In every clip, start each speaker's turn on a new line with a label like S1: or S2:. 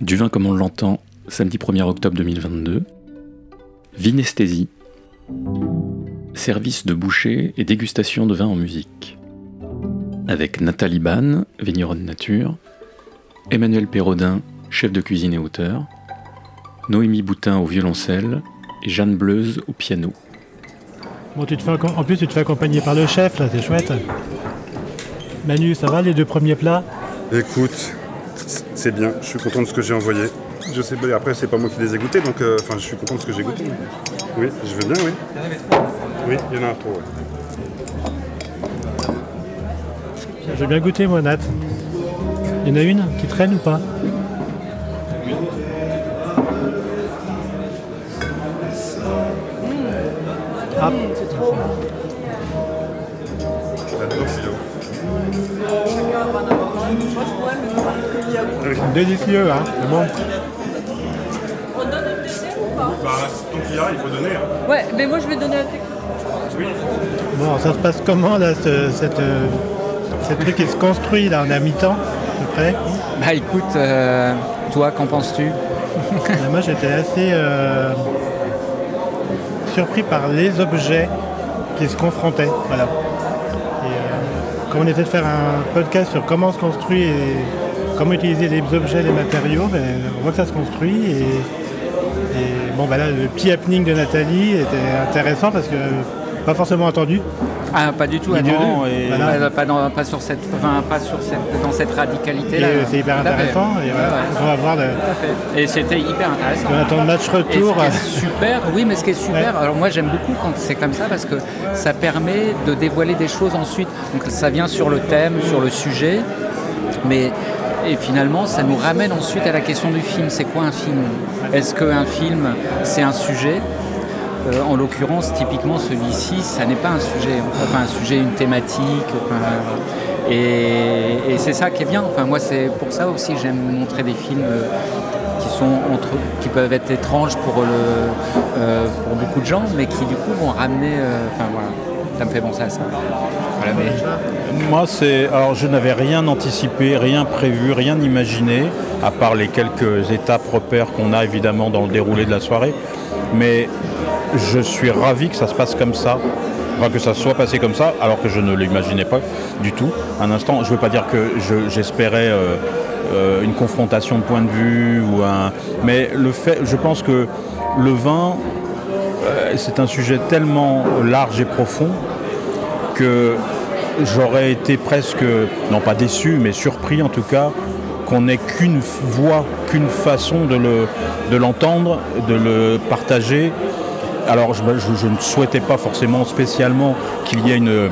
S1: Du vin comme on l'entend, samedi 1er octobre 2022. Vinesthésie. Service de boucher et dégustation de vin en musique. Avec Nathalie Ban, vigneronne nature, Emmanuel Perrodin, chef de cuisine et auteur, Noémie Boutin au violoncelle et Jeanne Bleuze au piano.
S2: Bon, tu te fais, en plus, tu te fais accompagner par le chef, là, c'est chouette. Manu, ça va les deux premiers plats?
S3: Écoute, c'est bien, je suis content de ce que j'ai envoyé. Je sais, pas, après, c'est pas moi qui les ai goûtés, donc euh, enfin, je suis content de ce que j'ai goûté. Oui, je veux bien, oui. Oui, il y en a trop,
S2: J'ai bien goûté, moi, Nat. Il y en a une qui traîne ou pas
S3: Ah.
S2: Délicieux, hein C'est bon.
S4: On donne un dessert ou pas?
S3: Bah, ton client, il faut donner. hein.
S4: Ouais, mais moi je vais donner un.
S3: Oui.
S2: Bon, ça se passe comment, là, ce, cette, euh, cette truc qui se construit, là, en a mi-temps, à peu près?
S5: Bah écoute, euh, toi, qu'en penses-tu?
S2: Moi, j'étais assez euh, surpris par les objets qui se confrontaient. Voilà. Et, euh, comme on essaie de faire un podcast sur comment se construit et comment utiliser les objets, les matériaux, ben, on voit que ça se construit. Et, et bon, bah là, le petit happening de Nathalie était intéressant parce que pas forcément entendu.
S5: Ah, pas du tout,
S2: Milieu
S5: non,
S2: deux.
S5: et
S2: Voilà.
S5: pas, dans, pas sur cette, enfin, pas sur cette, dans cette
S2: Et
S5: radicalité-là.
S2: euh, c'est hyper intéressant. Et voilà,
S5: Ouais, ouais,
S2: on va voir le.
S5: Et c'était hyper intéressant.
S2: on attend le match
S5: Et
S2: retour.
S5: ce qui est super, oui, mais ce qui est super, alors moi j'aime beaucoup quand c'est comme ça parce que ça permet de dévoiler des choses ensuite. Donc ça vient sur le thème, sur le sujet, mais et finalement ça nous ramène ensuite à la question du film. C'est quoi un film? Est-ce qu'un film c'est un sujet? Euh, en l'occurrence, typiquement celui-ci, ça n'est pas un sujet, enfin un sujet, une thématique, et, c'est ça qui est bien. Enfin moi c'est pour ça aussi que j'aime montrer des films euh, qui sont entre, qui peuvent être étranges pour euh, pour beaucoup de gens, mais qui du coup vont ramener, enfin voilà, ça me fait penser à ça.
S6: Moi, c'est. Alors, je n'avais rien anticipé, rien prévu, rien imaginé, à part les quelques étapes repères qu'on a évidemment dans le déroulé de la soirée. Mais je suis ravi que ça se passe comme ça. Enfin, que ça soit passé comme ça, alors que je ne l'imaginais pas du tout. Un instant, je ne veux pas dire que je- j'espérais euh, euh, une confrontation de point de vue ou un. Mais le fait, je pense que le vin, euh, c'est un sujet tellement large et profond que j'aurais été presque, non pas déçu, mais surpris en tout cas, qu'on n'ait qu'une voix, qu'une façon de le- de l'entendre, de le partager. Alors je, ne souhaitais pas forcément spécialement qu'il y ait une...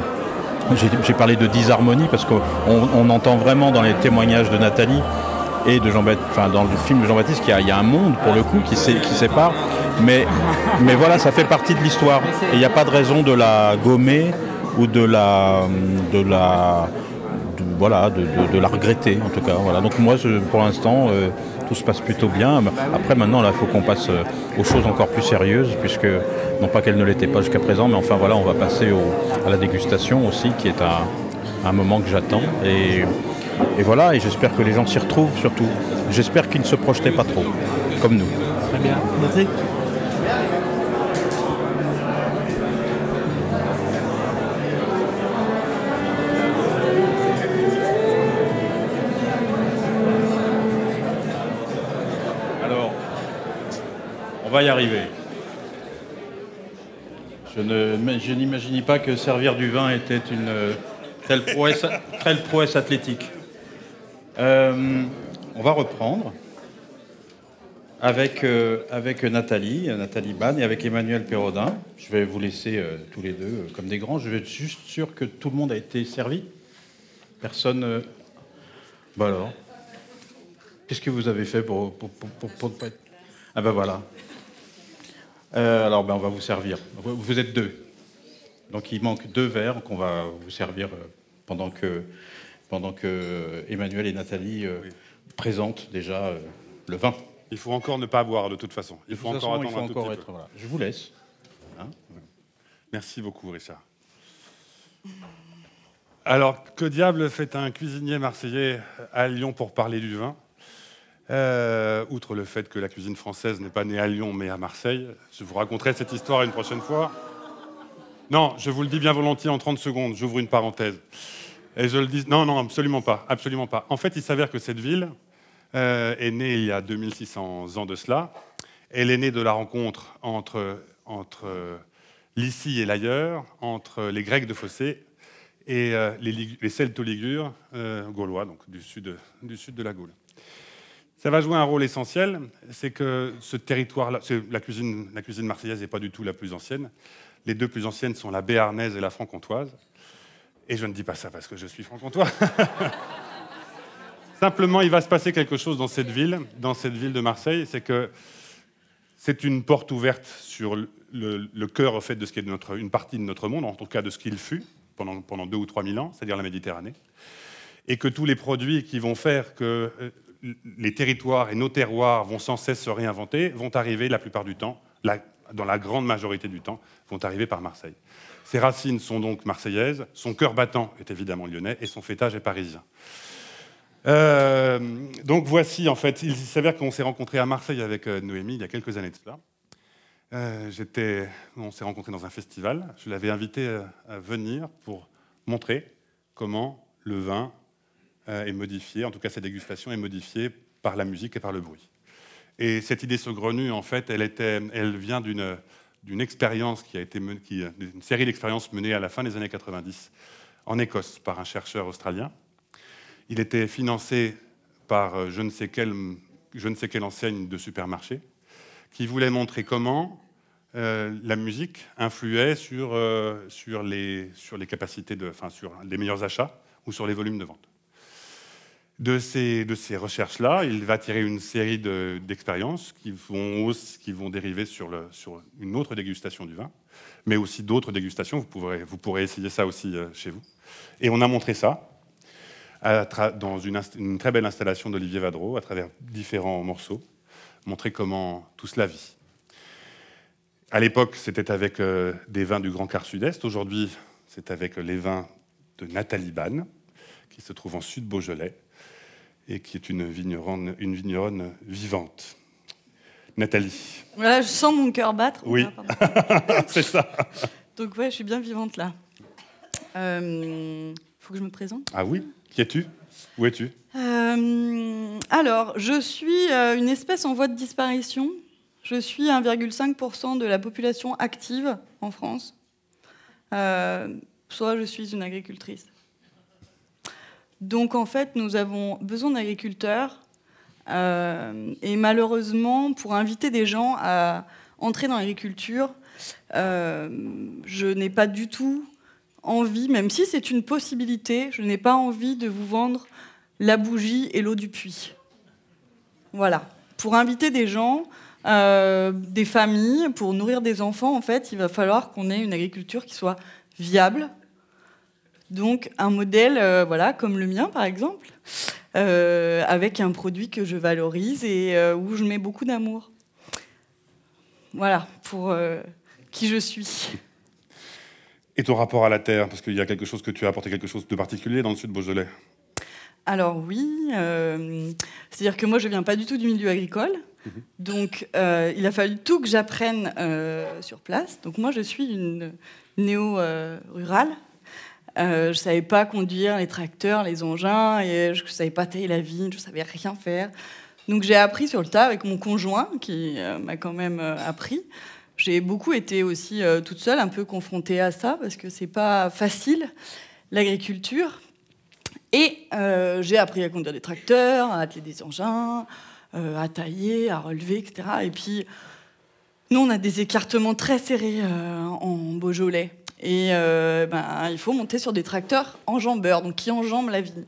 S6: J'ai parlé de disharmonie parce qu'on on entend vraiment dans les témoignages de Nathalie et de Jean enfin dans le film de Jean-Baptiste qu'il y, a- un monde pour le coup qui sépare. Mais, mais voilà, ça fait partie de l'histoire. Et il n'y a pas de raison de la gommer ou de la, de la, voilà, de, de- la regretter en tout cas. Voilà. Donc moi, pour l'instant, euh, tout se passe plutôt bien. Après, maintenant, là, il faut qu'on passe euh, aux choses encore plus sérieuses, puisque non pas qu'elles ne l'étaient pas jusqu'à présent, mais enfin voilà, on va passer à la dégustation aussi, qui est un, un moment que j'attends. Et, et voilà, et j'espère que les gens s'y retrouvent surtout. J'espère qu'ils ne se projetaient pas trop, comme nous.
S2: Très bien. Merci.
S6: Y arriver. Je ne- je n'imaginais pas que servir du vin était une euh, telle prouesse, telle prouesse athlétique. Euh, on va reprendre avec, euh, avec Nathalie, Nathalie Ban et avec Emmanuel Perrodin. Je vais vous laisser tous les deux comme des grands. Je vais être juste sûr que tout le monde a été servi. Personne. Bah alors. Qu'est-ce que vous avez fait pour ne pas être... Ah ben voilà. Euh, alors ben on va vous servir. Vous, êtes deux. Donc il manque deux verres qu'on va vous servir euh, pendant que, pendant que Emmanuel et Nathalie euh, présentent déjà euh, le vin.
S3: Il faut encore ne pas boire de toute façon. Il faut encore
S6: façon,
S3: attendre
S6: il faut
S3: un tout
S6: encore
S3: petit
S6: être.
S3: peu.
S6: voilà. Je vous laisse.
S3: Merci beaucoup, Richard. Alors, que diable fait un cuisinier marseillais à Lyon pour parler du vin? Euh, outre le fait que la cuisine française n'est pas née à Lyon mais à Marseille, je vous raconterai cette histoire une prochaine fois. Non, je vous le dis bien volontiers en 30 secondes, j'ouvre une parenthèse. Et je le dis, non, non, absolument pas, absolument pas. En fait, il s'avère que cette ville euh, est née il y a 2600 ans de cela. Elle est née de la rencontre entre, entre euh, l'ici et l'ailleurs, entre les Grecs de Fossé et les, les Celto-Ligures gaulois, donc du sud, du sud de la Gaule. Ça va jouer un rôle essentiel, c'est que ce territoire-là, la cuisine, la cuisine marseillaise n'est pas du tout la plus ancienne. Les deux plus anciennes sont la béarnaise et la franc-comtoise. Et je ne dis pas ça parce que je suis franc-comtois. Simplement, il va se passer quelque chose dans cette ville, dans cette ville de Marseille, c'est que c'est une porte ouverte sur le, cœur au fait de ce qui est une partie de notre monde, en tout cas de ce qu'il fut pendant, pendant deux ou trois mille ans, c'est-à-dire la Méditerranée, et que tous les produits qui vont faire que euh, les territoires et nos terroirs vont sans cesse se réinventer, vont arriver la plupart du temps, dans la grande majorité du temps, vont arriver par Marseille. Ses racines sont donc marseillaises, son cœur battant est évidemment lyonnais et son fêtage est parisien. Euh, donc voici, en fait, il s'avère qu'on s'est rencontré à Marseille avec euh, Noémie il y a quelques années de cela. Euh, on s'est rencontré dans un festival. Je l'avais invité à venir pour montrer comment le vin est modifiée, en tout cas sa dégustation est modifiée par la musique et par le bruit. Et cette idée saugrenue, en fait, elle, vient d'une, expérience qui a été qui, une série d'expériences menées à la fin des années 90 en Écosse par un chercheur australien. Il était financé par euh, je ne sais quelle, je ne sais quelle enseigne de supermarché qui voulait montrer comment euh, la musique influait sur, les, capacités enfin, sur les meilleurs achats ou sur les volumes de vente. De ces, recherches-là, il va tirer une série d'expériences qui, vont, dériver sur, une autre dégustation du vin, mais aussi d'autres dégustations. Vous pourrez, essayer ça aussi euh, chez vous. Et on a montré ça dans une, très belle installation d'Olivier Vadreau, à travers différents morceaux, montrer comment tout cela vit. À l'époque, c'était avec euh, des vins du Grand Quart Sud-Est. Aujourd'hui, c'est avec les vins de Nathalie Banne, qui se trouve en Sud-Beaujolais et qui est une vigneronne, une vigneronne vivante. Nathalie.
S4: Voilà, je sens mon cœur battre.
S3: Oui, c'est ça.
S4: Donc ouais, je suis bien vivante là. Il euh, faut que je me présente.
S3: Ah oui Qui es-tu? Où es-tu?
S4: Euh, Alors, je suis euh, une espèce en voie de disparition. Je suis 1,5% de la population active en France. soit je suis une agricultrice. Donc en fait, nous avons besoin d'agriculteurs. Euh, et malheureusement, pour inviter des gens à entrer dans l'agriculture, euh, je n'ai pas du tout envie, même si c'est une possibilité, je n'ai pas envie de vous vendre la bougie et l'eau du puits. Voilà. Pour inviter des gens, euh, des familles, pour nourrir des enfants, en fait, il va falloir qu'on ait une agriculture qui soit viable, donc un modèle euh, voilà, comme le mien par exemple, euh, avec un produit que je valorise et euh, où je mets beaucoup d'amour. Voilà, pour qui je suis.
S3: Et ton rapport à la terre, parce qu'il y a quelque chose que tu as apporté quelque chose de particulier dans le sud Beaujolais?
S4: Alors oui, c'est-à-dire que moi je viens pas du tout du milieu agricole, mhm. donc il a fallu tout que j'apprenne sur place. Donc moi je suis une néo-rurale, euh, je savais pas conduire les tracteurs, les engins, et je savais pas tailler la vigne, je ne savais rien faire. Donc j'ai appris sur le tas avec mon conjoint, qui euh, m'a quand même euh, appris. J'ai beaucoup été aussi toute seule, un peu confrontée à ça, parce que c'est pas facile, l'agriculture. Et j'ai appris à conduire des tracteurs, à atteler des engins, à tailler, à relever, etc. Et puis, nous, on a des écartements très serrés en Beaujolais. Et euh, ben, il faut monter sur des tracteurs enjambeurs, donc qui enjambent la vigne.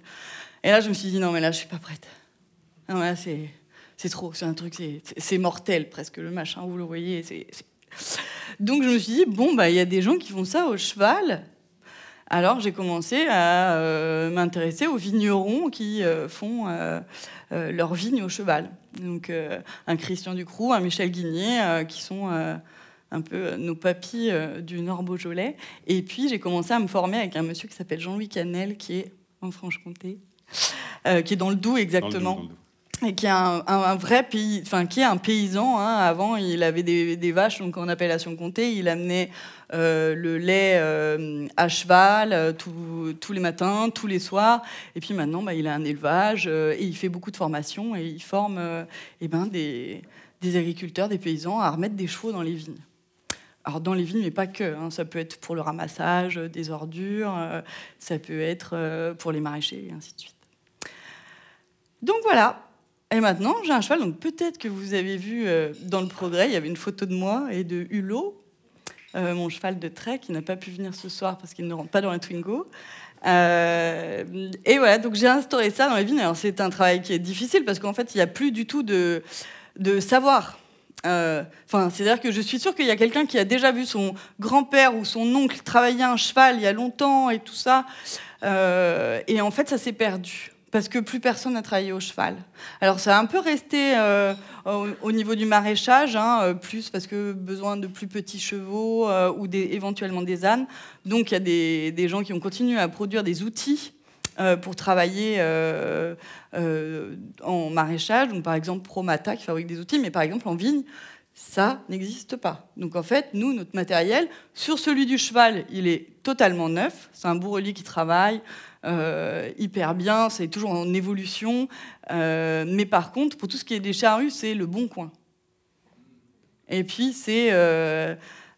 S4: Et là, je me suis dit, non, mais là, je suis pas prête. Non, là, c'est, c'est trop, c'est un truc, c'est, mortel presque le machin, vous le voyez. Donc, je me suis dit, bon, bah, il y a des gens qui font ça au cheval. Alors, j'ai commencé à euh, m'intéresser aux vignerons qui euh, font leur vigne au cheval. Donc, un Christian Ducroux, un Michel Guigné, qui sont un peu euh, nos papis euh, du Nord Beaujolais. Et puis j'ai commencé à me former avec un monsieur qui s'appelle Jean-Louis Canel, qui est en Franche-Comté, euh, qui est dans le Doubs exactement. et qui est un, vrai pays, enfin qui est un paysan. Hein. Avant, il avait des, vaches, donc en appellation comté, il amenait euh, le lait euh, à cheval euh, tous les matins, tous les soirs. Et puis maintenant, bah, il a un élevage et il fait beaucoup de formations et il forme eh ben, des, agriculteurs, des paysans à remettre des chevaux dans les vignes. Alors dans les vignes, mais pas que. Hein. ça peut être pour le ramassage des ordures, ça peut être pour les maraîchers et ainsi de suite. Donc voilà, et maintenant, j'ai un cheval, donc peut-être que vous avez vu euh, dans le progrès, il y avait une photo de moi et de Hulot, euh, mon cheval de trait, qui n'a pas pu venir ce soir parce qu'il ne rentre pas dans la Twingo. Euh, et voilà, donc j'ai instauré ça dans les vignes. Alors c'est un travail qui est difficile parce qu'en fait, il n'y a plus du tout de, de savoir. Enfin, c'est-à-dire que je suis sûre qu'il y a quelqu'un qui a déjà vu son grand-père ou son oncle travailler un cheval il y a longtemps et tout ça. et en fait, ça s'est perdu parce que plus personne n'a travaillé au cheval. Alors ça a un peu resté euh, au, niveau du maraîchage, hein, euh, plus parce que besoin de plus petits chevaux euh, ou des, éventuellement des ânes. Donc il y a des, des, gens qui ont continué à produire des outils pour travailler en maraîchage. Donc par exemple Promata qui fabrique des outils, mais par exemple en vigne, ça n'existe pas. Donc en fait, nous, notre matériel, sur celui du cheval, il est totalement neuf. C'est un bourrelier qui travaille. Euh, hyper bien, c'est toujours en évolution. Euh, mais par contre, pour tout ce qui est des charrues, c'est le bon coin. Et puis, c'est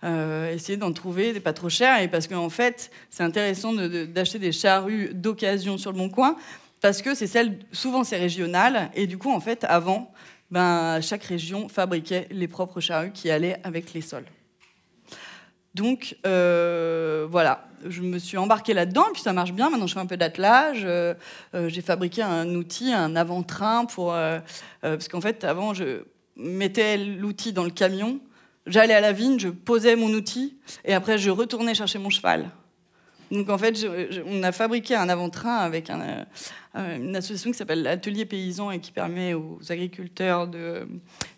S4: euh, essayer d'en trouver des pas trop chers. Et parce qu'en fait, c'est intéressant d'acheter des charrues d'occasion sur le bon coin, parce que c'est celle, souvent c'est régional. Et du coup, en fait, avant, ben, chaque région fabriquait les propres charrues qui allaient avec les sols. Donc euh, voilà, je me suis embarquée là-dedans, et puis ça marche bien. Maintenant, je fais un peu d'attelage. Euh, j'ai fabriqué un outil, un avant-train, pour parce qu'en fait, avant, je mettais l'outil dans le camion, j'allais à la vigne, je posais mon outil, et après, je retournais chercher mon cheval. Donc en fait, on a fabriqué un avant-train avec euh, une association qui s'appelle Atelier Paysan et qui permet aux agriculteurs de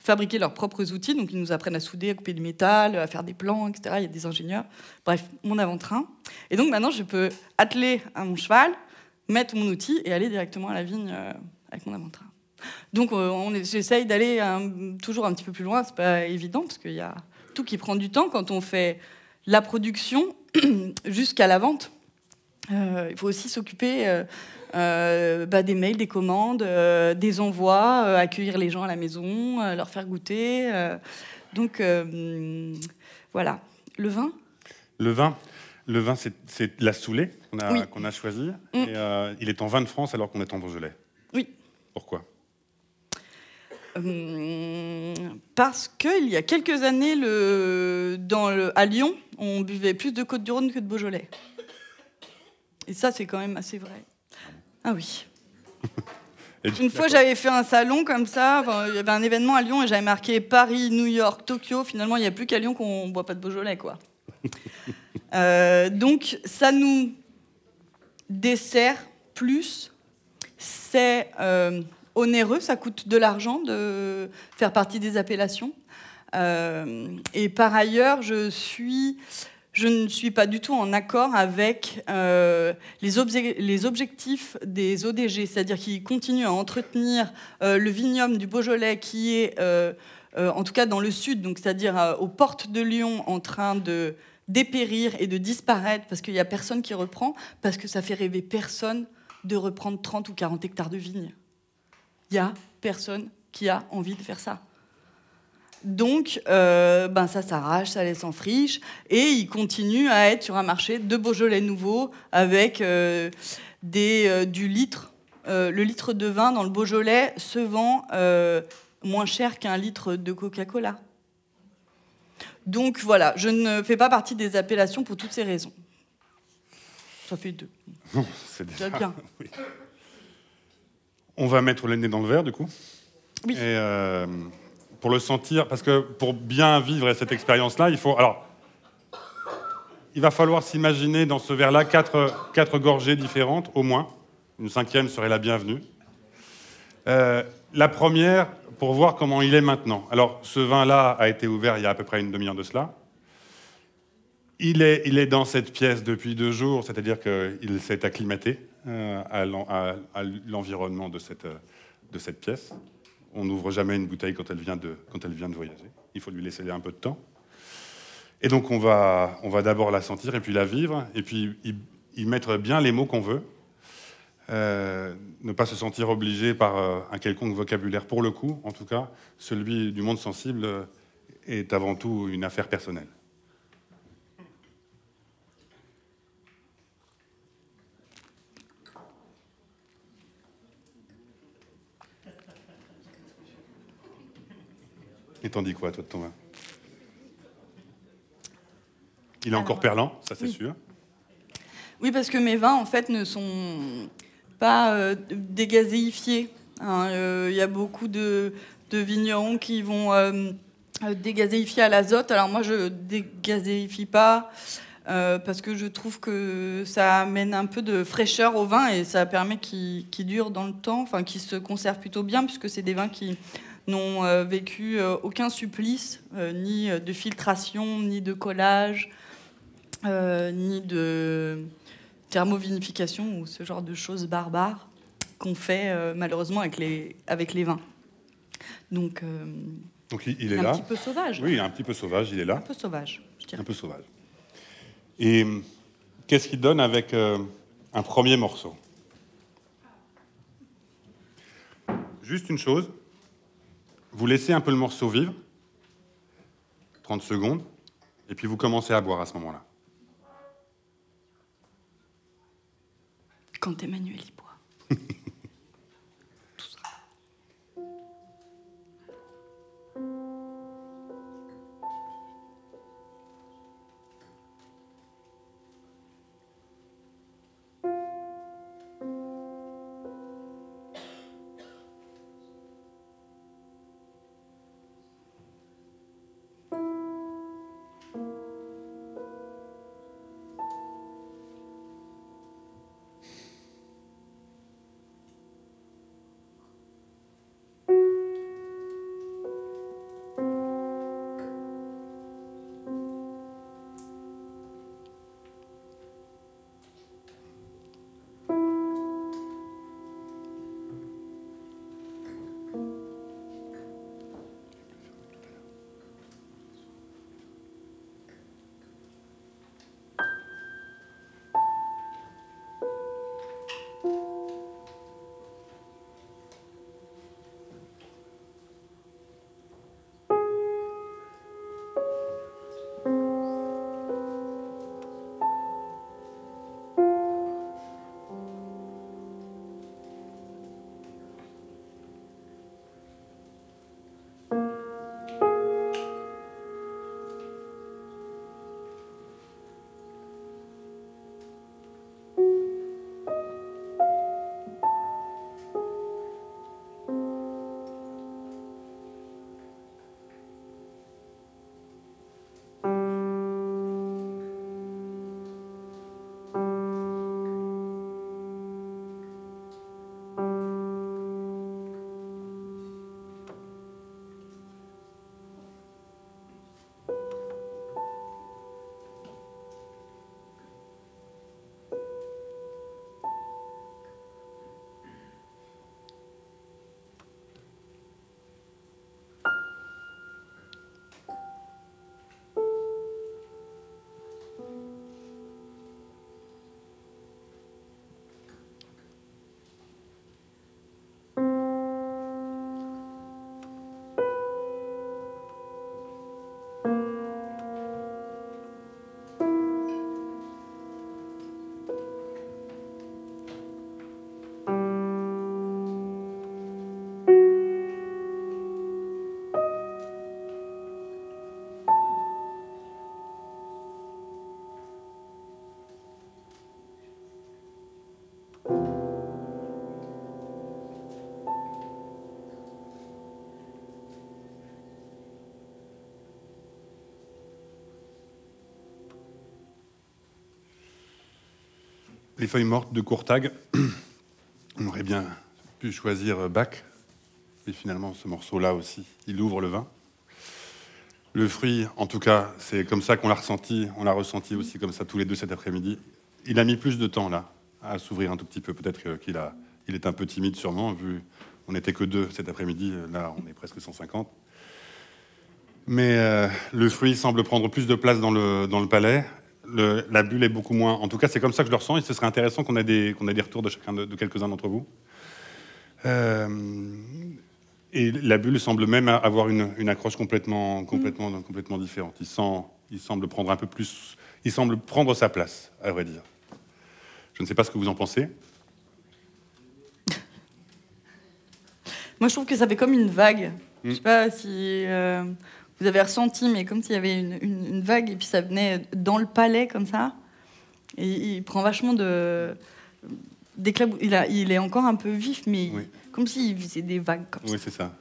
S4: fabriquer leurs propres outils. Donc ils nous apprennent à souder, à couper du métal, à faire des plans, etc. Il y a des ingénieurs. Bref, mon avant-train. Et donc maintenant, je peux atteler à mon cheval, mettre mon outil et aller directement à la vigne euh, avec mon avant-train. Donc euh, j'essaye d'aller toujours un petit peu plus loin. C'est pas évident parce qu'il y a tout qui prend du temps quand on fait la production jusqu'à la vente. Euh, il faut aussi s'occuper euh, euh, bah, des mails, des commandes, des envois, accueillir les gens à la maison, leur faire goûter. donc voilà. Le vin?
S3: Le vin, le vin c'est la Soulée qu'on a, choisi. Mm. il est en vin de France alors qu'on est en Beaujolais.
S4: Oui.
S3: Pourquoi?
S4: Parce qu'il y a quelques années, le, dans le, à Lyon, on buvait plus de Côte-du-Rhône que de Beaujolais. Et ça, c'est quand même assez vrai. Ah oui. Une fois, j'avais fait un salon comme ça. il y avait un événement à Lyon et j'avais marqué Paris, New York, Tokyo. Finalement, il n'y a plus qu'à Lyon qu'on ne boit pas de Beaujolais, quoi. Euh, donc, ça nous dessert plus. C'est euh, onéreux, ça coûte de l'argent de faire partie des appellations. Euh, et par ailleurs, je, ne suis pas du tout en accord avec euh, les, objectifs des ODG, c'est-à-dire qu'ils continuent à entretenir euh, le vignoble du Beaujolais qui est, en tout cas dans le sud, c'est-à-dire aux portes de Lyon, en train de dépérir et de disparaître parce qu'il n'y a personne qui reprend, parce que ça fait rêver personne de reprendre 30 ou 40 hectares de vignes. Il n'y a personne qui a envie de faire ça. Donc, euh, ben ça s'arrache, ça laisse en friche, et il continue à être sur un marché de Beaujolais nouveau avec euh, des, euh, du litre. le litre de vin dans le Beaujolais se vend moins cher qu'un litre de Coca-Cola. Donc voilà, je ne fais pas partie des appellations pour toutes ces raisons. Ça fait deux.
S3: c'est déjà bien. On va mettre le nez dans le verre, du coup.
S4: Oui.
S3: Et pour le sentir, parce que pour bien vivre cette expérience-là, il faut. Alors, il va falloir s'imaginer dans ce verre-là quatre, quatre gorgées différentes, au moins. Une cinquième serait la bienvenue. Euh, la première, pour voir comment il est maintenant. Alors, ce vin-là a été ouvert il y a à peu près une demi-heure de cela. Il est, il est dans cette pièce depuis deux jours, c'est-à-dire qu'il s'est acclimaté euh, à l'environnement de cette, de cette pièce. On n'ouvre jamais une bouteille quand elle, vient de, quand elle vient de voyager. Il faut lui laisser un peu de temps. Et donc on va, on va d'abord la sentir et puis la vivre, et puis y, mettre bien les mots qu'on veut. Euh, ne pas se sentir obligé par euh, un quelconque vocabulaire. Pour le coup, en tout cas, celui du monde sensible euh, est avant tout une affaire personnelle. Et t'en dis quoi, toi, de ton vin? Il est
S4: Alors,
S3: encore perlant, ça c'est
S4: oui.
S3: sûr.
S4: Oui, parce que mes vins, en fait, ne sont pas euh, dégazéifiés. hein. Euh, Il y a beaucoup de, de vignerons qui vont euh, euh, dégazéifier à l'azote. Alors moi, je dégazéifie pas euh, parce que je trouve que ça amène un peu de fraîcheur au vin et ça permet qu'il qu'il dure dans le temps, enfin qu'il se conserve plutôt bien, puisque c'est des vins qui n'ont euh, vécu euh, aucun supplice, euh, ni de filtration, ni de collage, ni de thermovinification ou ce genre de choses barbares qu'on fait malheureusement avec les, avec les vins. Donc,
S3: Donc il, il est
S4: un
S3: là.
S4: petit peu sauvage.
S3: Oui, un petit peu sauvage, il est
S4: Un
S3: là.
S4: peu sauvage, je dirais.
S3: Un peu sauvage. Et qu'est-ce qu'il donne avec euh, un premier morceau? Juste une chose, vous laissez un peu le morceau vivre, 30 secondes, et puis vous commencez à boire à ce moment-là.
S4: Quand Emmanuel.
S3: Les feuilles mortes de Courtag, on aurait bien pu choisir Bach, mais finalement ce morceau-là aussi, il ouvre le vin. Le fruit, en tout cas, c'est comme ça qu'on l'a ressenti, on l'a ressenti aussi comme ça tous les deux cet après-midi. Il a mis plus de temps là à s'ouvrir un tout petit peu, peut-être qu'il a, il est un peu timide sûrement vu On n'était que deux cet après-midi, là on est presque 150. Mais euh, le fruit semble prendre plus de place dans le, dans le palais. Le- la bulle est beaucoup moins. En tout cas, c'est comme ça que je le ressens et ce serait intéressant qu'on ait, des- qu'on ait des retours de, chacun de, de quelques-uns d'entre vous. Euh, et la bulle semble même avoir une, une accroche complètement, complètement, complètement différente. Il, sent, il semble prendre un peu plus. Il semble prendre sa place, à vrai dire. Je ne sais pas ce que vous en pensez.
S4: Moi, je trouve que ça fait comme une vague. Je
S3: Mm.
S4: sais pas si euh, vous avez ressenti, mais comme s'il y avait une, une- une vague et puis ça venait dans le palais comme ça. Et il prend vachement de Il, a- il est encore un peu vif, mais
S3: Oui.
S4: comme s'il faisait des vagues comme
S3: Oui,
S4: ça.
S3: c'est ça.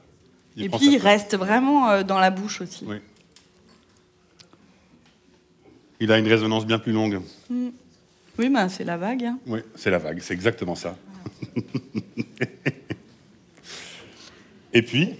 S3: Il
S4: Et puis il reste vraiment euh, dans la bouche aussi.
S3: Oui. Il a une résonance bien plus longue.
S4: Oui, bah, c'est la vague. hein.
S3: Oui, c'est la vague, c'est exactement ça. Et puis,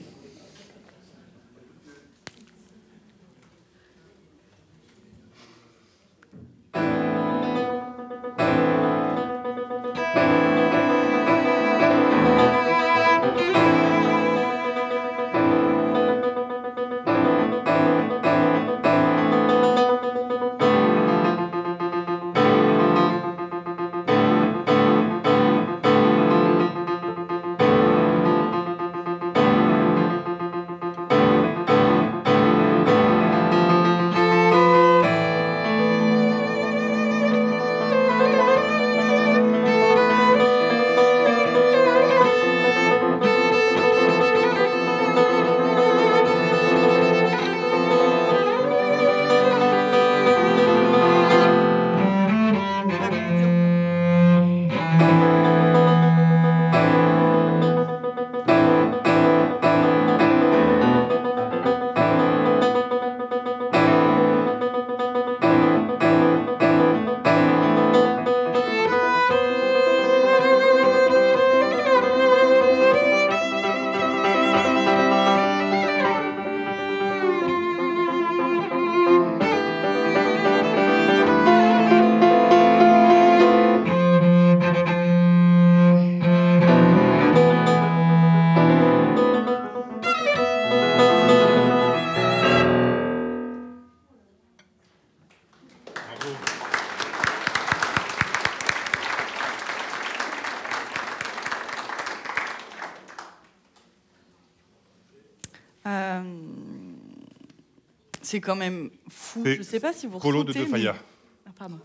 S4: c'est quand même fou. Je sais pas si vous
S3: Colo de
S4: ressentez,
S3: De Faya.
S4: mais- Ah, pardon.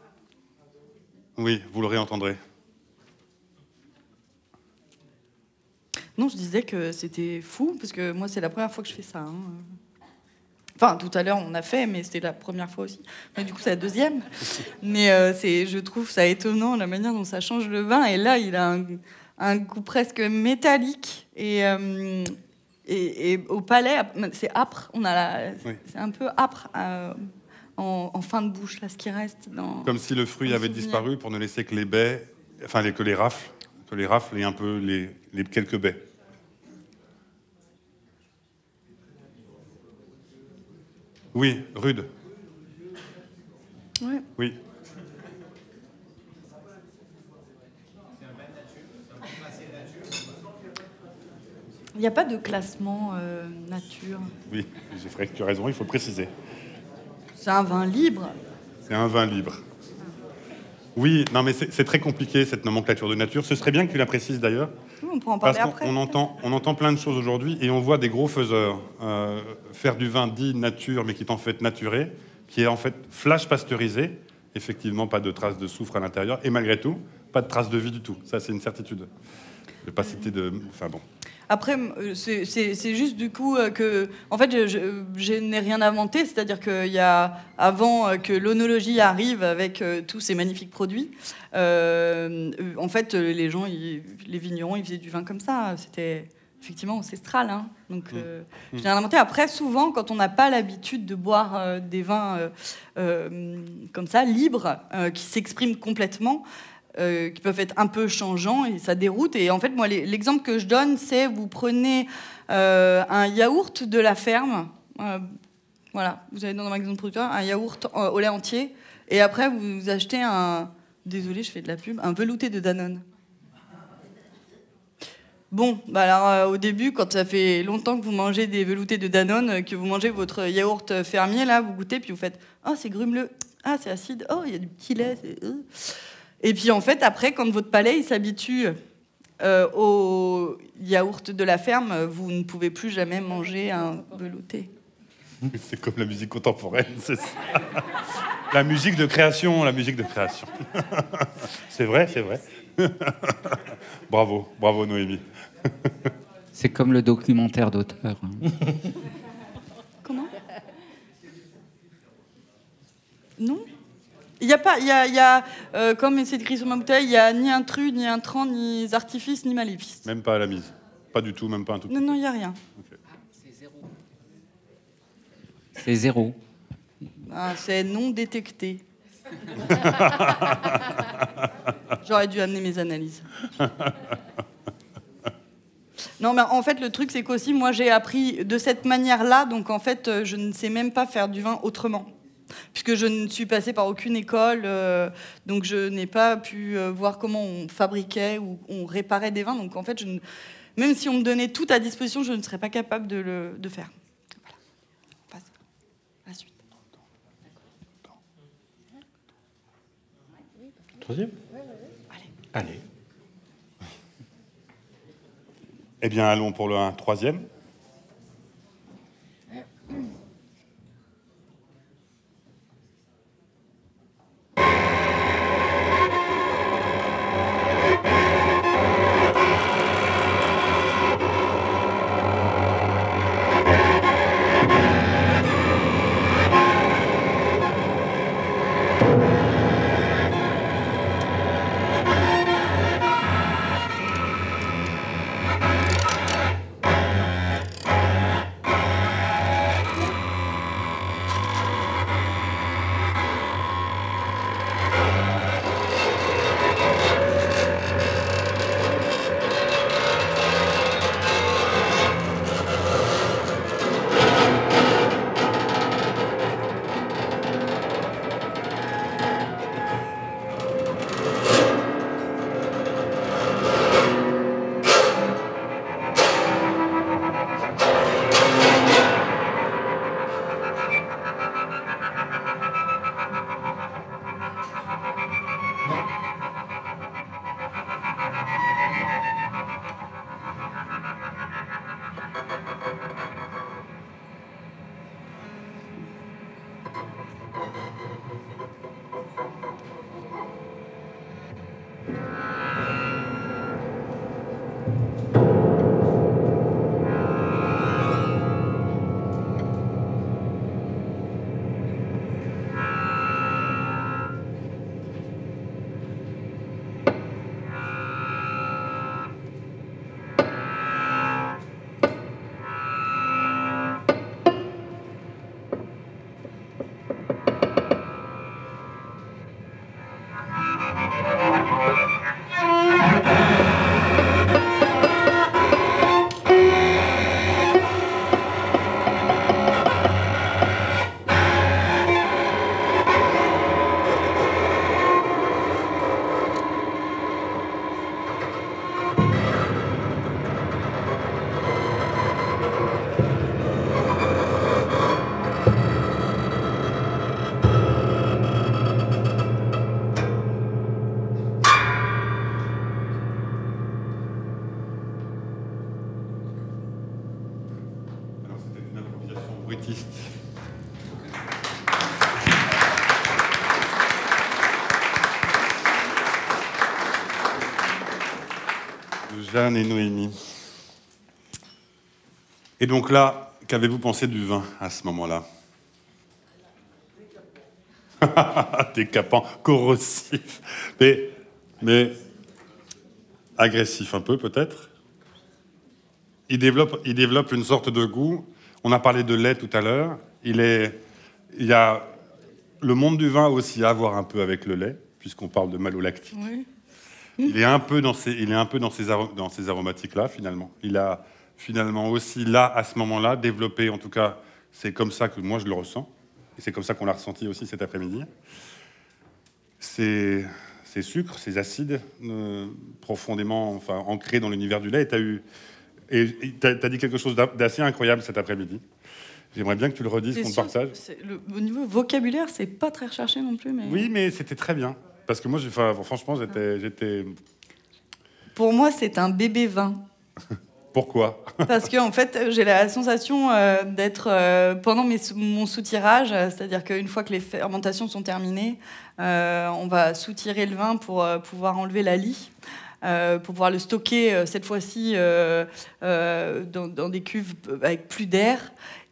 S3: Oui, vous le réentendrez.
S4: Non, je disais que c'était fou, parce que moi, c'est la première fois que je fais ça. hein. Enfin, tout à l'heure, on a fait, mais c'était la première fois aussi. Mais du coup, c'est la deuxième. Mais euh, c'est, je trouve ça étonnant, la manière dont ça change le vin. Et là, il a un, un goût presque métallique. Et, euh, et, et au palais, c'est âpre. On a la-
S3: Oui.
S4: C'est un peu âpre euh, en, en fin de bouche, là, ce qui reste dans...
S3: Comme si le fruit avait
S4: souvenir.
S3: disparu pour ne laisser que les baies, enfin les- que les rafles, que les rafles et un peu les, les quelques baies. Oui, rude.
S4: Ouais.
S3: Oui.
S4: Il n'y a pas de classement euh, nature.
S3: Oui, tu as raison, il faut préciser.
S4: C'est un vin libre.
S3: C'est un vin libre. Oui, non, mais c'est très compliqué cette nomenclature de nature. Ce serait bien que tu la précises d'ailleurs,
S4: Oui, on peut en
S3: parce
S4: parler
S3: qu'on
S4: après.
S3: on entend, on entend plein de choses aujourd'hui et on voit des gros faiseurs euh, faire du vin dit nature, mais qui est en fait naturé, qui est en fait flash pasteurisé. Effectivement, pas de traces de soufre à l'intérieur et malgré tout, pas de traces de vie du tout. Ça, c'est une certitude. Je vais pas citer de. Enfin bon.
S4: Après, euh, c'est juste du coup euh, que, en fait, je, je- je n'ai rien inventé. C'est-à-dire qu'il y a, avant euh, que l'onologie arrive avec euh, tous ces magnifiques produits, euh, euh, en fait, euh, les gens, ils- les vignerons, ils faisaient du vin comme ça. C'était effectivement ancestral. hein. Donc, euh, je n'ai rien inventé. Après, souvent, quand on n'a pas l'habitude de boire euh, des vins euh, euh, comme ça, libres, euh, qui s'expriment complètement, euh, qui peuvent être un peu changeants et ça déroute. Et en fait, moi, l'exemple que je donne, c'est vous prenez euh, un yaourt de la ferme. euh, voilà, vous allez dans un magasin de producteur, un yaourt au lait entier. Et après, vous achetez un. Désolé, je fais de la pub, un velouté de Danone. Bon, bah alors au début, quand ça fait longtemps que vous mangez des veloutés de Danone, que vous mangez votre yaourt fermier, là, vous goûtez, puis vous faites Oh, c'est grumeleux, ah, c'est acide, oh, il y a du petit lait. euh. Et puis en fait, après, quand votre palais il s'habitue euh, au yaourt de la ferme, vous ne pouvez plus jamais manger un velouté.
S3: C'est comme la musique contemporaine, c'est ça. La musique de création, la musique de création. C'est vrai, c'est vrai. Bravo, bravo Noémie.
S5: C'est comme le documentaire d'auteur. hein.
S4: Comment? Non? Il n'y a pas, il y a, il y a euh, comme c'est écrit sur ma bouteille, il n'y a ni intrus, ni intrant, ni artifice, ni maléfice.
S3: Même pas à la mise. Pas du tout, même pas un tout petit
S4: Non, non, il n'y a rien.
S5: C'est zéro.
S4: Ah, c'est non détecté. J'aurais dû amener mes analyses. Non, mais en fait, le truc, c'est qu'aussi, moi, j'ai appris de cette manière-là, donc en fait, euh, je ne sais même pas faire du vin autrement. Puisque je ne suis passée par aucune école, euh, donc je n'ai pas pu euh, voir comment on fabriquait ou on réparait des vins. Donc en fait, je ne- même si on me donnait tout à disposition, je ne serais pas capable de le de faire. Voilà. On passe à la suite.
S6: Troisième? Allez.
S3: Eh bien, allons pour le troisième? Jeanne et Noémie. Et donc là, qu'avez-vous pensé du vin à ce moment-là? Décapant, corrosif, mais, mais agressif un peu peut-être il développe, il développe une sorte de goût. On a parlé de lait tout à l'heure. Il est, il y a le monde du vin a aussi à voir un peu avec le lait, puisqu'on parle de malolactique.
S4: Oui.
S3: Il est un peu dans ces, il est un peu dans ces, aro- dans ces aromatiques-là, finalement. Il a finalement aussi là, à ce moment-là, développé, en tout cas, c'est comme ça que moi je le ressens, et c'est comme ça qu'on l'a ressenti aussi cet après-midi. Ces sucres, ces acides euh, profondément enfin, ancrés dans l'univers du lait. Et tu as, eu, et, as, dit quelque chose d'assez incroyable cet après-midi. J'aimerais bien que tu le redises, qu'on partage.
S4: Le, au niveau vocabulaire, c'est pas très recherché non plus. Mais...
S3: Oui, mais c'était très bien. Parce que moi, franchement, j'étais.
S4: Pour moi, c'est un bébé vin.
S3: Pourquoi?
S4: Parce que en fait, j'ai la sensation euh, d'être euh, pendant mes, mon soutirage, c'est-à-dire qu'une fois que les fermentations sont terminées, euh, on va soutirer le vin pour pouvoir enlever la lie. Pour pouvoir le stocker cette fois-ci dans, dans, des cuves avec plus d'air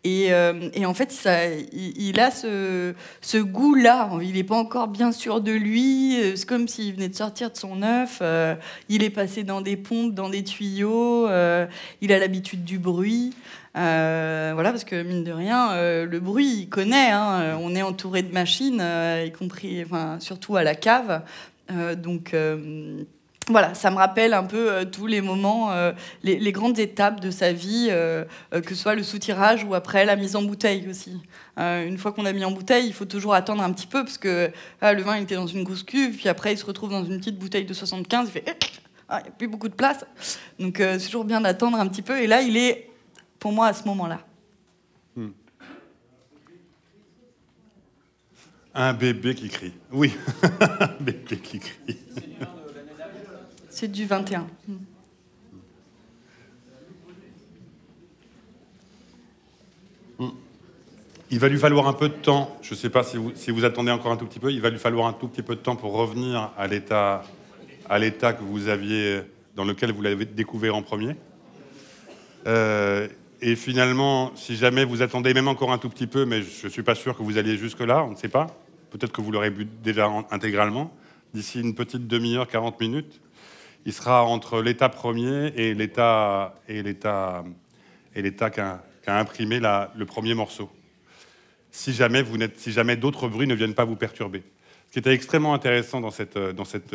S4: euh, et, en fait, il, a ce, goût-là. Il n'est pas encore bien sûr de lui. C'est comme s'il venait de sortir de son œuf. Euh, il est passé dans des pompes, dans des tuyaux. Euh, il a l'habitude du bruit. voilà, parce que mine de rien, le bruit, il connaît. Hein. on est entouré de machines, y compris, enfin, surtout à la cave. donc voilà, ça me rappelle un peu euh, tous les moments, euh, les, grandes étapes de sa vie, euh, que ce soit le soutirage ou après la mise en bouteille aussi. une fois qu'on a mis en bouteille, il faut toujours attendre un petit peu parce que ah, le vin il était dans une grosse cuve, puis après il se retrouve dans une petite bouteille de 75, il fait ah, il n'y a plus beaucoup de place. Donc c'est toujours bien d'attendre un petit peu. Et là, il est pour moi à ce moment-là. Hmm.
S3: Un bébé qui crie. Oui, un bébé qui crie.
S4: C'est du 21.
S3: Il va lui falloir un peu de temps, je ne sais pas si vous, si vous, attendez encore un tout petit peu, il va lui falloir un tout petit peu de temps pour revenir à l'état, à l'état que vous aviez, dans lequel vous l'avez découvert en premier. Euh, et finalement, si jamais vous attendez même encore un tout petit peu, mais je ne suis pas sûr que vous alliez jusque-là, on ne sait pas, peut-être que vous l'aurez bu déjà intégralement, d'ici une petite demi-heure, 40 minutes, il sera entre l'état premier et l'état et l'état et l'état qu'a imprimé le premier morceau. Si jamais vous si jamais d'autres bruits ne viennent pas vous perturber. Ce qui était extrêmement intéressant dans cette, dans cette,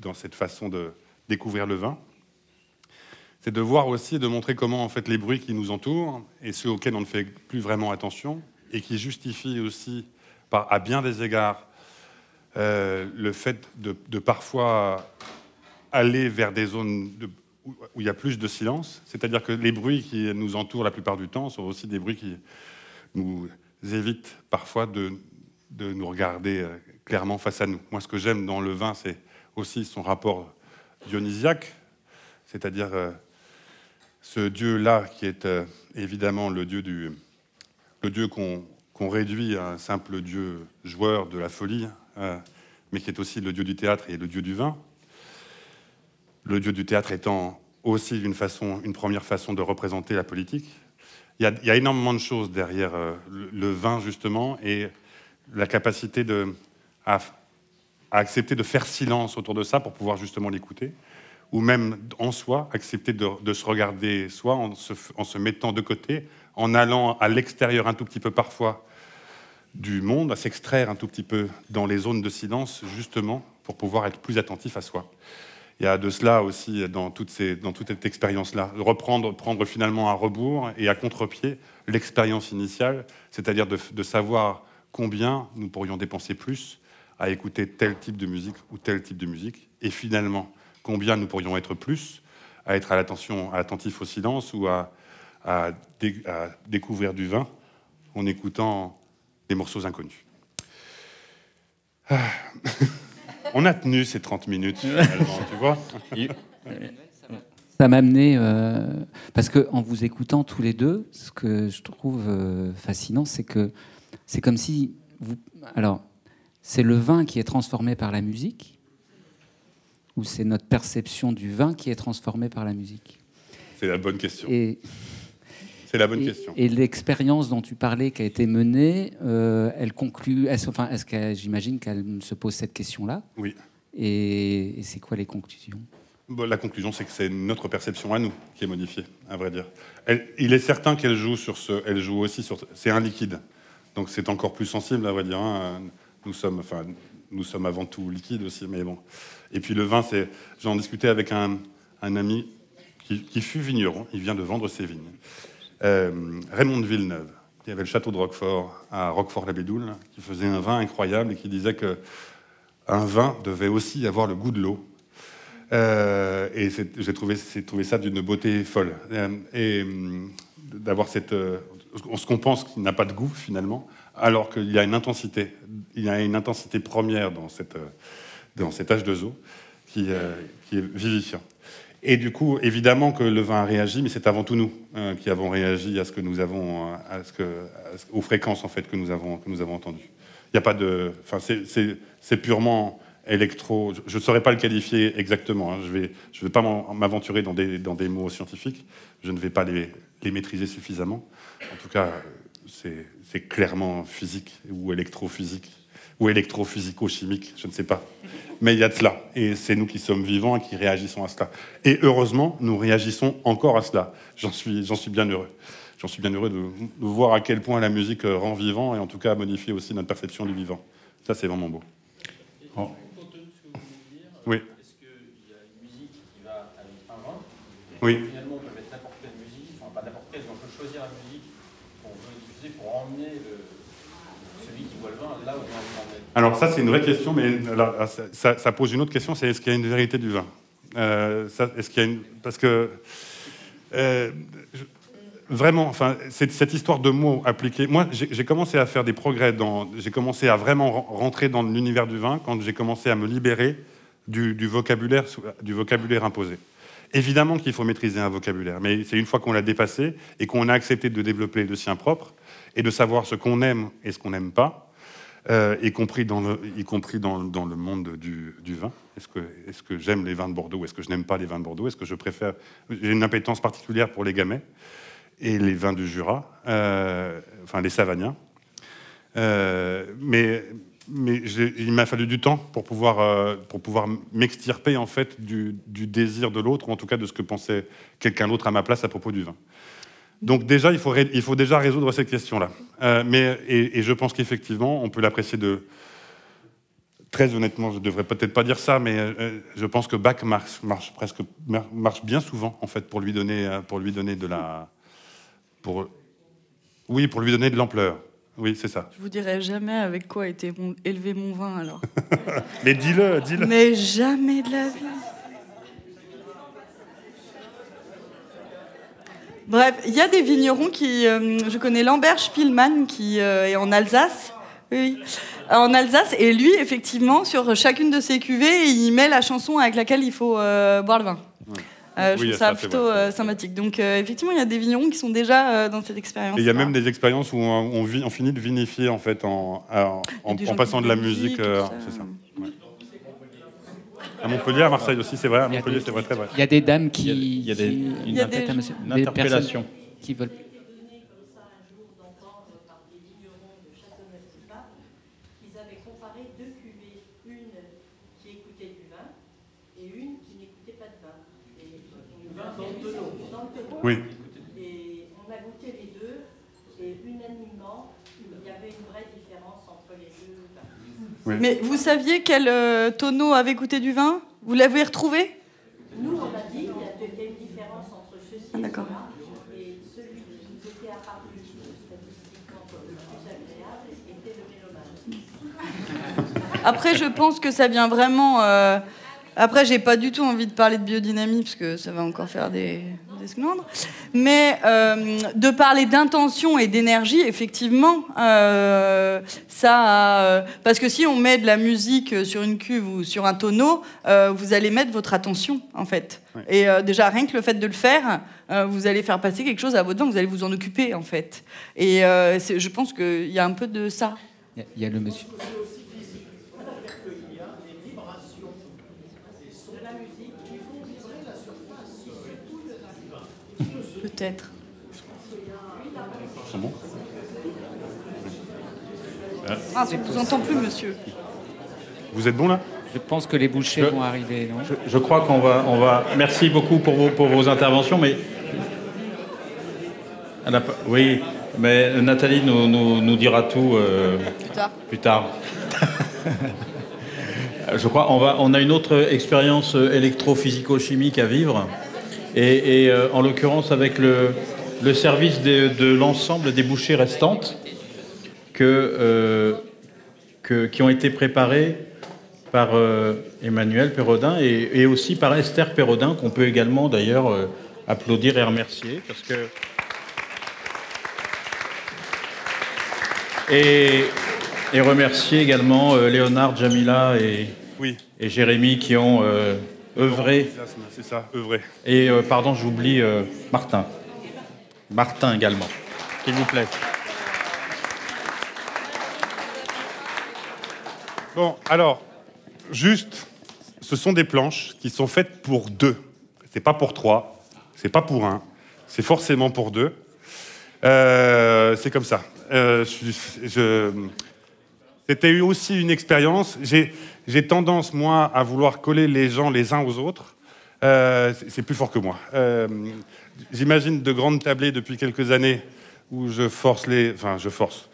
S3: dans cette façon de découvrir le vin, c'est de voir aussi, de montrer comment en fait les bruits qui nous entourent et ceux auxquels on ne fait plus vraiment attention et qui justifient aussi, à bien des égards, euh, le fait de parfois aller vers des zones où il y a plus de silence. C'est-à-dire que les bruits qui nous entourent la plupart du temps sont aussi des bruits qui nous évitent parfois de, nous regarder euh, clairement face à nous. Moi, ce que j'aime dans le vin, c'est aussi son rapport dionysiaque, c'est-à-dire euh, ce Dieu-là qui est euh, évidemment le Dieu, du, le Dieu qu'on réduit à un simple Dieu joueur de la folie, mais qui est aussi le Dieu du théâtre et le Dieu du vin le dieu du théâtre étant aussi une, façon, une première façon de représenter la politique. Il y a, énormément de choses derrière euh, le, vin, justement, et la capacité de, à, accepter de faire silence autour de ça pour pouvoir justement l'écouter, ou même en soi, accepter de, se regarder soi en se, en se, mettant de côté, en allant à l'extérieur un tout petit peu parfois du monde, à s'extraire un tout petit peu dans les zones de silence, justement, pour pouvoir être plus attentif à soi il y a de cela aussi dans, toute cette expérience-là. Reprendre, prendre finalement à rebours et à contre-pied l'expérience initiale, c'est-à-dire de, savoir combien nous pourrions dépenser plus à écouter tel type de musique ou tel type de musique, et finalement combien nous pourrions être plus à être à l'attention, attentif au silence ou à, à découvrir du vin en écoutant des morceaux inconnus. Ah. On a tenu ces 30 minutes, finalement, tu vois.
S5: Ça m'a amené, euh, parce qu'en vous écoutant tous les deux, ce que je trouve euh, fascinant, c'est que c'est comme si vous. Alors, c'est le vin qui est transformé par la musique, ou c'est notre perception du vin qui est transformée par la musique?
S3: C'est la bonne question.
S5: Et
S3: c'est la bonne question.
S5: Et l'expérience dont tu parlais qui a été menée, euh, elle conclut. Est-ce, enfin, est-ce que j'imagine qu'elle se pose cette question-là
S3: Oui.
S5: Et, c'est quoi les conclusions?
S3: La conclusion, c'est que c'est notre perception à nous qui est modifiée, à vrai dire. il est certain qu'elle joue sur ce. Elle joue aussi sur. C'est un liquide, donc c'est encore plus sensible, à vrai dire. Hein. Nous sommes, enfin, nous sommes avant tout liquides aussi, mais bon. Et puis le vin, c'est. J'en discutais avec un, un ami qui, qui, fut vigneron. Il vient de vendre ses vignes. Euh, Raymond de Villeneuve, qui avait le château de Roquefort à Roquefort-la-Bédoule, qui faisait un vin incroyable et qui disait que un vin devait aussi avoir le goût de l'eau. Euh, et j'ai trouvé, ça d'une beauté folle. Euh, et d'avoir cette. Ce qu'on pense qu'il n'a pas de goût finalement, alors qu'il y a une intensité. Il y a une intensité première dans, cette, dans cet H2O qui, qui, est vivifiant. Et du coup, évidemment que le vin a réagi, mais c'est avant tout nous qui avons réagi à ce que nous avons, à ce que, aux fréquences en fait que nous avons, que nous avons entendues. Il n'y a pas de. Enfin, c'est purement électro. Je ne saurais pas le qualifier exactement. Hein. Je ne vais, je vais pas m'aventurer dans des, dans des mots scientifiques. Je ne vais pas les, les maîtriser suffisamment. En tout cas, c'est clairement physique ou électrophysique ou électrophysico-chimique, je ne sais pas. Mais il y a de cela. Et c'est nous qui sommes vivants et qui réagissons à cela. Et heureusement, nous réagissons encore à cela. J'en suis, suis bien heureux. J'en suis bien heureux de, voir à quel point la musique rend vivant et en tout cas modifie aussi notre perception du vivant. Ça, c'est vraiment beau. Oh. Oui. Est-ce qu'il y a une musique qui va avec un vin Oui. Finalement, on peut mettre n'importe quelle musique, enfin pas n'importe quelle, on peut choisir la musique qu'on veut diffuser pour emmener Alors ça, c'est une vraie question, mais ça, pose une autre question, c'est est-ce qu'il y a une vérité du vin? Euh, Est-ce qu'il y a une... Parce que... Euh, vraiment, enfin, cette histoire de mots appliqués. Moi, j'ai commencé à faire des progrès dans. J'ai commencé à vraiment rentrer dans l'univers du vin quand j'ai commencé à me libérer du, vocabulaire, du vocabulaire imposé. Évidemment qu'il faut maîtriser un vocabulaire, mais c'est une fois qu'on l'a dépassé et qu'on a accepté de développer le sien propre et de savoir ce qu'on aime et ce qu'on n'aime pas, euh, y compris dans le, monde du, vin. Est-ce que, j'aime les vins de Bordeaux Est-ce que je n'aime pas les vins de Bordeaux? Est-ce que je préfère J'ai une impétence particulière pour les gamets et les vins du Jura, euh, enfin les Savagniens. Euh, mais il m'a fallu du temps pour pouvoir, pour pouvoir m'extirper en fait du, désir de l'autre, ou en tout cas de ce que pensait quelqu'un d'autre à ma place à propos du vin. Donc déjà, il faut, il faut déjà résoudre cette question-là. Euh, mais et, je pense qu'effectivement, on peut l'apprécier de très honnêtement. Je devrais peut-être pas dire ça, mais euh, je pense que Bach marche, marche presque marche bien souvent en fait pour lui donner pour lui donner de la pour oui pour lui donner de l'ampleur. Oui, c'est ça.
S4: Je vous dirai jamais avec quoi a été élevé mon vin alors.
S3: Mais dis-le, dis-le.
S4: Mais jamais de la vie. Bref, il y a des vignerons qui. Euh, je connais Lambert Spielmann qui euh, est en Alsace. Oui, en Alsace. Et lui, effectivement, sur chacune de ses cuvées, il met la chanson avec laquelle il faut euh, boire le vin. Euh, je trouve ça, plutôt euh, sympathique. Donc euh, effectivement, il y a des vignerons qui sont déjà dans cette expérience.
S3: il y a même des expériences où on, on, finit de vinifier en fait en, en, passant de la musique. c'est ça. À Montpellier, à Marseille aussi, c'est vrai. À Montpellier, c'est vrai, très vrai.
S5: Il y a des dames qui.
S6: Il y a, des, une, interpellation.
S5: Qui veulent
S3: Oui.
S7: Et on a goûté les deux, et unanimement, il y avait une vraie différence entre les deux.
S4: Mais vous saviez quel euh, tonneau avait goûté du vin? Vous l'avez retrouvé?
S7: Nous, on a dit qu'il y, a une différence entre ceci
S4: ah, et D'accord.
S7: Et celui qui était apparu statistiquement le plus agréable était le mélomane.
S4: Après, je pense que ça vient vraiment. Euh... Après, j'ai pas du tout envie de parler de biodynamie parce que ça va encore faire des, mais euh, de parler d'intention et d'énergie, effectivement, euh, ça. Euh, parce que si on met de la musique sur une cuve ou sur un tonneau, vous allez mettre votre attention, en fait. Et déjà, rien que le fait de le faire, vous allez faire passer quelque chose à votre vin, vous allez vous en occuper, en fait. Et je pense qu'il y a un peu de ça.
S5: Il y a le monsieur.
S4: Peut-être.
S3: C'est bon
S4: ah, je ne vous entends plus, monsieur.
S3: Vous êtes bon là?
S5: Je pense que les bouchers vont arriver, non?
S6: je, crois qu'on va, on va. Merci beaucoup pour vos, pour vos interventions, mais. Oui, mais Nathalie nous, nous, dira tout euh, plus tard. je crois qu'on va, on a une autre expérience électrophysico-chimique à vivre et, euh, en l'occurrence avec le, service de, l'ensemble des bouchées restantes que, euh, qui ont été préparées par euh, Emmanuel Perrodin et, et aussi par Esther Perrodin, qu'on peut également d'ailleurs applaudir et remercier. Parce que... et, et remercier également Léonard, Jamila et,
S3: Oui,
S6: et Jérémy qui ont œuvré.
S3: c'est ça, œuvré.
S6: Et euh, pardon, j'oublie euh, Martin. Martin également, s'il vous plaît.
S3: Bon, alors, juste, ce sont des planches qui sont faites pour deux. C'est pas pour trois, c'est pas pour un, c'est forcément pour deux. Euh, c'est comme ça. Je- je- C'était aussi une expérience. J'ai j'ai tendance, moi, à vouloir coller les gens les uns aux autres. Euh, c'est- plus fort que moi. Euh, J'imagine de grandes tablées depuis quelques années où je force les. Enfin, je force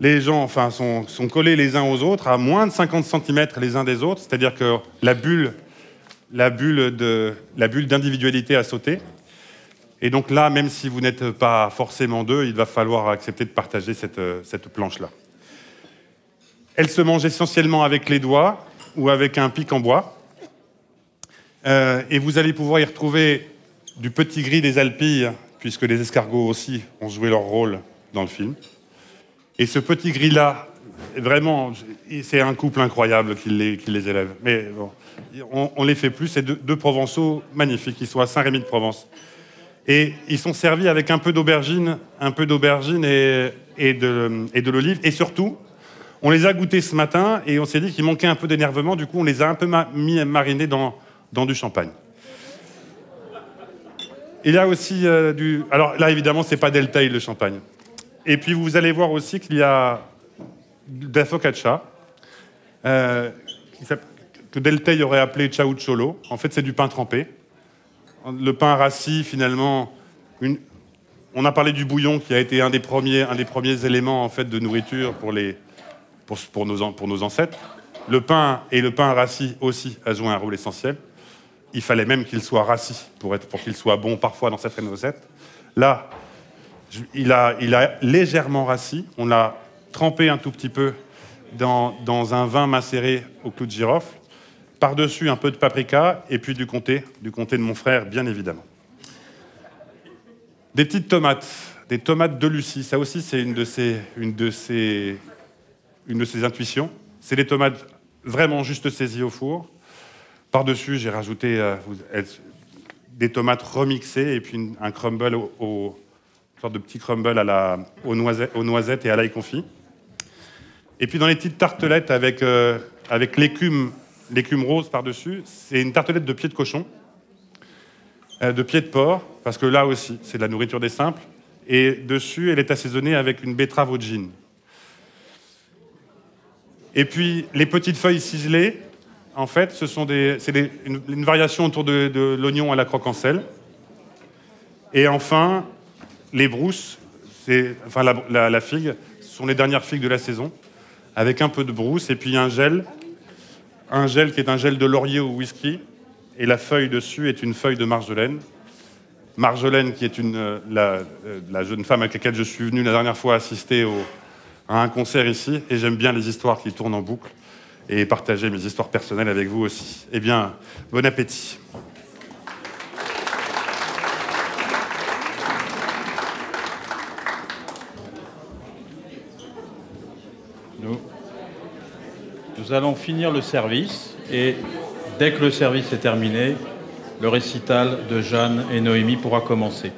S3: les gens enfin, sont, sont collés les uns aux autres à moins de 50 cm les uns des autres, c'est-à-dire que la bulle, la bulle d'individualité a sauté. Et donc là, même si vous n'êtes pas forcément deux, il va falloir accepter de partager cette, euh, cette planche-là. Elle se mange essentiellement avec les doigts ou avec un pic en bois. Euh, et vous allez pouvoir y retrouver du petit gris des Alpilles, puisque les escargots aussi ont joué leur rôle dans le film. Et ce petit gris-là, vraiment, c'est un couple incroyable qui les, élève. Mais bon, on, on les fait plus. C'est deux, Provençaux magnifiques. Ils sont à Saint-Rémy de Provence. Et ils sont servis avec un peu d'aubergine, un peu d'aubergine et de, et de l'olive. Et surtout, on les a goûtés ce matin et on s'est dit qu'il manquait un peu d'énervement. Du coup, on les a un peu mis marinés dans, dans du champagne. Il y a aussi euh, du. Alors là, évidemment, c'est pas Delta le champagne. Et puis vous allez voir aussi qu'il y a de la focaccia, euh, que Deltey aurait appelé chaucholo. En fait, c'est du pain trempé. Le pain rassis, finalement, on a parlé du bouillon qui a été un des premiers, un des premiers éléments en fait de nourriture pour les, pour, nos, ancêtres. Le pain et le pain rassis aussi a joué un rôle essentiel. Il fallait même qu'il soit rassis pour, qu'il soit bon parfois dans certaines recettes. Là, il a, a légèrement rassis. On l'a trempé un tout petit peu dans, dans un vin macéré au clou de girofle. Par-dessus, un peu de paprika et puis du comté, du comté de mon frère, bien évidemment. Des petites tomates, des tomates de Lucie. Ça aussi, c'est une de ses, une de ses, une de ses intuitions. C'est des tomates vraiment juste saisies au four. Par-dessus, j'ai rajouté euh, des tomates remixées et puis un crumble au, une sorte de petit crumble à la, aux, noisettes, et à l'ail confit. Et puis dans les petites tartelettes avec, euh, avec l'écume, l'écume rose par-dessus, c'est une tartelette de pied de cochon, euh, de pied de porc, parce que là aussi, c'est de la nourriture des simples. Et dessus, elle est assaisonnée avec une betterave au gin. Et puis les petites feuilles ciselées, en fait, ce sont des, c'est une, variation autour de, l'oignon à la croque en sel. Et enfin, les brousses, c'est, enfin la, la- la figue, ce sont les dernières figues de la saison, avec un peu de brousse et puis un gel, un gel qui est un gel de laurier au whisky, et la feuille dessus est une feuille de marjolaine. Marjolaine, qui est une, euh, la, euh, la jeune femme avec laquelle je suis venu la dernière fois assister au- à un concert ici, et j'aime bien les histoires qui tournent en boucle, et partager mes histoires personnelles avec vous aussi. Eh bien, bon appétit.
S6: Nous, nous allons finir le service et dès que le service est terminé, le récital de Jeanne et Noémie pourra commencer.